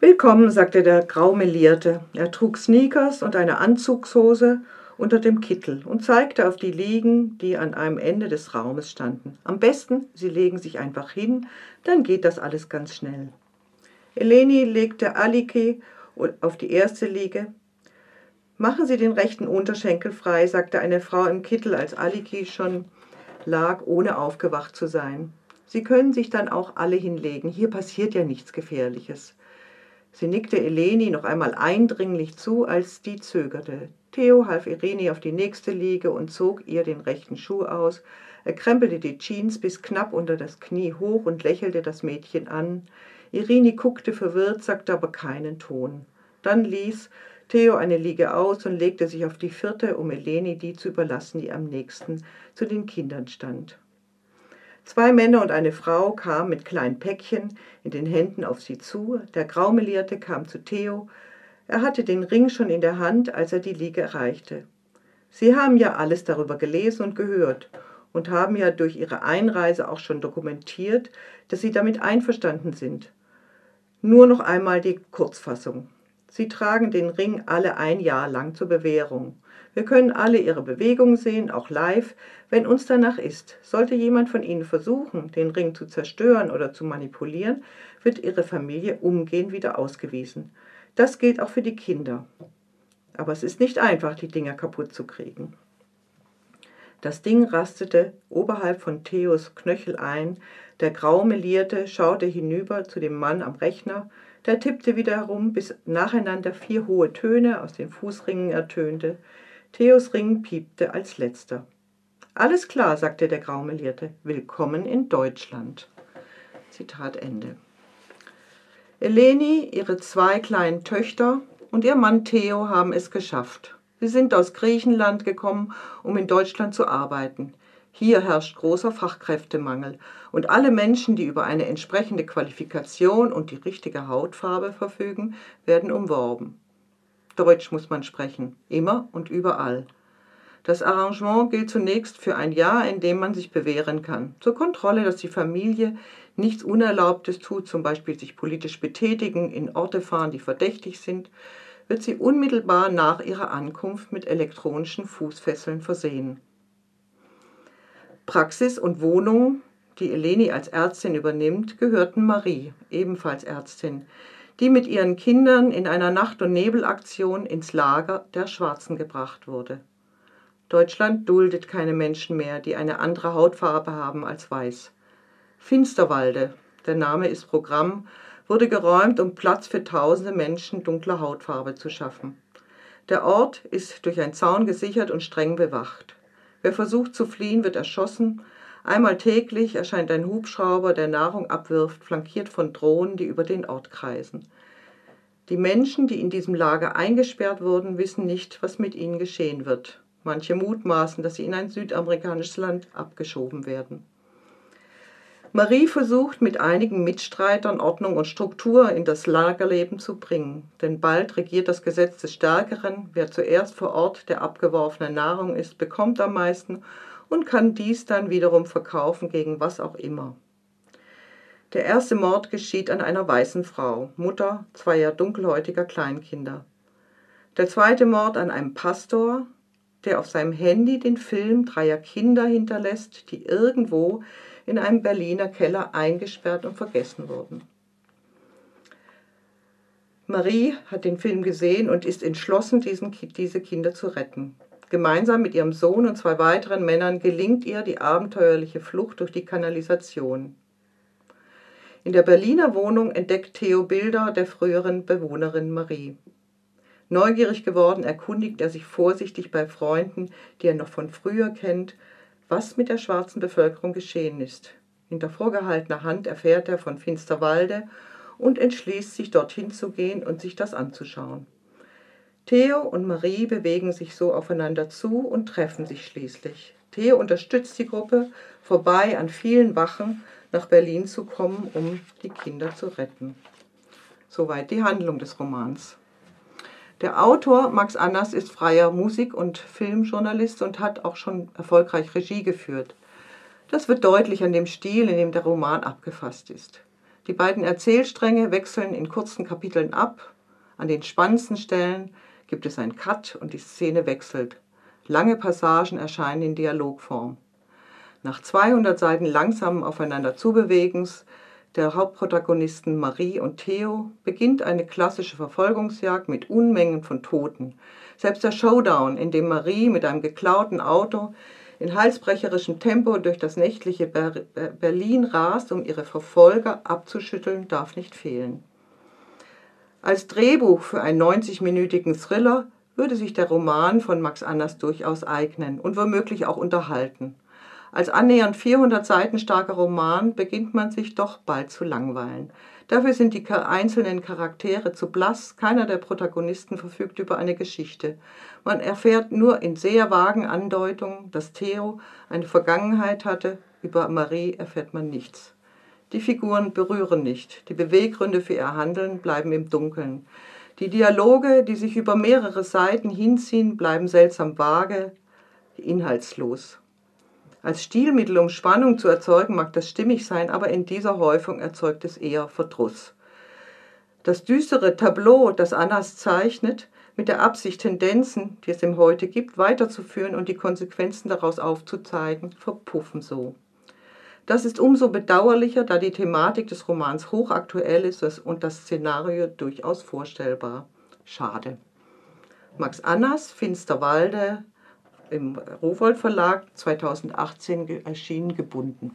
Willkommen, sagte der Graumelierte. Er trug Sneakers und eine Anzugshose unter dem Kittel und zeigte auf die Liegen, die an einem Ende des Raumes standen. Am besten, Sie legen sich einfach hin, dann geht das alles ganz schnell. Eleni legte Aliki auf die erste Liege. Machen Sie den rechten Unterschenkel frei, sagte eine Frau im Kittel, als Aliki schon lag, ohne aufgewacht zu sein. Sie können sich dann auch alle hinlegen. Hier passiert ja nichts Gefährliches. Sie nickte Eleni noch einmal eindringlich zu, als die zögerte. Theo half Irene auf die nächste Liege und zog ihr den rechten Schuh aus. Er krempelte die Jeans bis knapp unter das Knie hoch und lächelte das Mädchen an. Irene guckte verwirrt, sagte aber keinen Ton. Dann ließ Theo eine Liege aus und legte sich auf die vierte, um Eleni die zu überlassen, die am nächsten zu den Kindern stand. Zwei Männer und eine Frau kamen mit kleinen Päckchen in den Händen auf sie zu. Der Graumelierte kam zu Theo. Er hatte den Ring schon in der Hand, als er die Liege erreichte. Sie haben ja alles darüber gelesen und gehört und haben ja durch ihre Einreise auch schon dokumentiert, dass sie damit einverstanden sind. Nur noch einmal die Kurzfassung. Sie tragen den Ring alle ein Jahr lang zur Bewährung. Wir können alle ihre Bewegungen sehen, auch live, wenn uns danach ist. Sollte jemand von ihnen versuchen, den Ring zu zerstören oder zu manipulieren, wird ihre Familie umgehend wieder ausgewiesen. Das gilt auch für die Kinder. Aber es ist nicht einfach, die Dinger kaputt zu kriegen. Das Ding rastete oberhalb von Theos Knöchel ein. Der Graumelierte schaute hinüber zu dem Mann am Rechner. Der tippte wieder herum, bis nacheinander vier hohe Töne aus den Fußringen ertönte. Theos Ring piepte als letzter. Alles klar, sagte der Graumelierte. Willkommen in Deutschland. Zitat Ende. Eleni, ihre zwei kleinen Töchter und ihr Mann Theo haben es geschafft. Sie sind aus Griechenland gekommen, um in Deutschland zu arbeiten. Hier herrscht großer Fachkräftemangel und alle Menschen, die über eine entsprechende Qualifikation und die richtige Hautfarbe verfügen, werden umworben. Deutsch muss man sprechen, immer und überall. Das Arrangement gilt zunächst für ein Jahr, in dem man sich bewähren kann. Zur Kontrolle, dass die Familie nichts Unerlaubtes tut, zum Beispiel sich politisch betätigen, in Orte fahren, die verdächtig sind, wird sie unmittelbar nach ihrer Ankunft mit elektronischen Fußfesseln versehen. Praxis und Wohnung, die Eleni als Ärztin übernimmt, gehörten Marie, ebenfalls Ärztin, die mit ihren Kindern in einer Nacht- und Nebelaktion ins Lager der Schwarzen gebracht wurde. Deutschland duldet keine Menschen mehr, die eine andere Hautfarbe haben als weiß. Finsterwalde, der Name ist Programm, wurde geräumt, um Platz für tausende Menschen dunkler Hautfarbe zu schaffen. Der Ort ist durch einen Zaun gesichert und streng bewacht. Wer versucht zu fliehen, wird erschossen, Einmal täglich erscheint ein Hubschrauber, der Nahrung abwirft, flankiert von Drohnen, die über den Ort kreisen. Die Menschen, die in diesem Lager eingesperrt wurden, wissen nicht, was mit ihnen geschehen wird. Manche mutmaßen, dass sie in ein südamerikanisches Land abgeschoben werden. Marie versucht mit einigen Mitstreitern Ordnung und Struktur in das Lagerleben zu bringen, denn bald regiert das Gesetz des Stärkeren, wer zuerst vor Ort der abgeworfenen Nahrung ist, bekommt am meisten und kann dies dann wiederum verkaufen gegen was auch immer. Der erste Mord geschieht an einer weißen Frau, Mutter zweier dunkelhäutiger Kleinkinder. Der zweite Mord an einem Pastor, der auf seinem Handy den Film dreier Kinder hinterlässt, die irgendwo in einem Berliner Keller eingesperrt und vergessen wurden. Marie hat den Film gesehen und ist entschlossen, diesen, diese Kinder zu retten. Gemeinsam mit ihrem Sohn und zwei weiteren Männern gelingt ihr die abenteuerliche Flucht durch die Kanalisation. In der Berliner Wohnung entdeckt Theo Bilder der früheren Bewohnerin Marie. Neugierig geworden erkundigt er sich vorsichtig bei Freunden, die er noch von früher kennt, was mit der schwarzen Bevölkerung geschehen ist. Hinter vorgehaltener Hand erfährt er von Finsterwalde und entschließt sich dorthin zu gehen und sich das anzuschauen. Theo und Marie bewegen sich so aufeinander zu und treffen sich schließlich. Theo unterstützt die Gruppe, vorbei an vielen Wachen nach Berlin zu kommen, um die Kinder zu retten. Soweit die Handlung des Romans. Der Autor Max Annas ist freier Musik- und Filmjournalist und hat auch schon erfolgreich Regie geführt. Das wird deutlich an dem Stil, in dem der Roman abgefasst ist. Die beiden Erzählstränge wechseln in kurzen Kapiteln ab. An den spannendsten Stellen gibt es einen Cut und die Szene wechselt. Lange Passagen erscheinen in Dialogform. Nach 200 Seiten langsamen Aufeinander Zubewegens der Hauptprotagonisten Marie und Theo beginnt eine klassische Verfolgungsjagd mit Unmengen von Toten. Selbst der Showdown, in dem Marie mit einem geklauten Auto in halsbrecherischem Tempo durch das nächtliche Berlin rast, um ihre Verfolger abzuschütteln, darf nicht fehlen. Als Drehbuch für einen 90-minütigen Thriller würde sich der Roman von Max Anders durchaus eignen und womöglich auch unterhalten. Als annähernd 400 Seiten starker Roman beginnt man sich doch bald zu langweilen. Dafür sind die einzelnen Charaktere zu blass, keiner der Protagonisten verfügt über eine Geschichte. Man erfährt nur in sehr vagen Andeutungen, dass Theo eine Vergangenheit hatte, über Marie erfährt man nichts. Die Figuren berühren nicht, die Beweggründe für ihr Handeln bleiben im Dunkeln. Die Dialoge, die sich über mehrere Seiten hinziehen, bleiben seltsam vage, inhaltslos. Als Stilmittel, um Spannung zu erzeugen, mag das stimmig sein, aber in dieser Häufung erzeugt es eher Verdruss. Das düstere Tableau, das Annas zeichnet, mit der Absicht, Tendenzen, die es im Heute gibt, weiterzuführen und die Konsequenzen daraus aufzuzeigen, verpuffen so. Das ist umso bedauerlicher, da die Thematik des Romans hochaktuell ist und das Szenario durchaus vorstellbar. Schade. Max Annas, Finsterwalde, im Rowold Verlag 2018 erschienen, gebunden.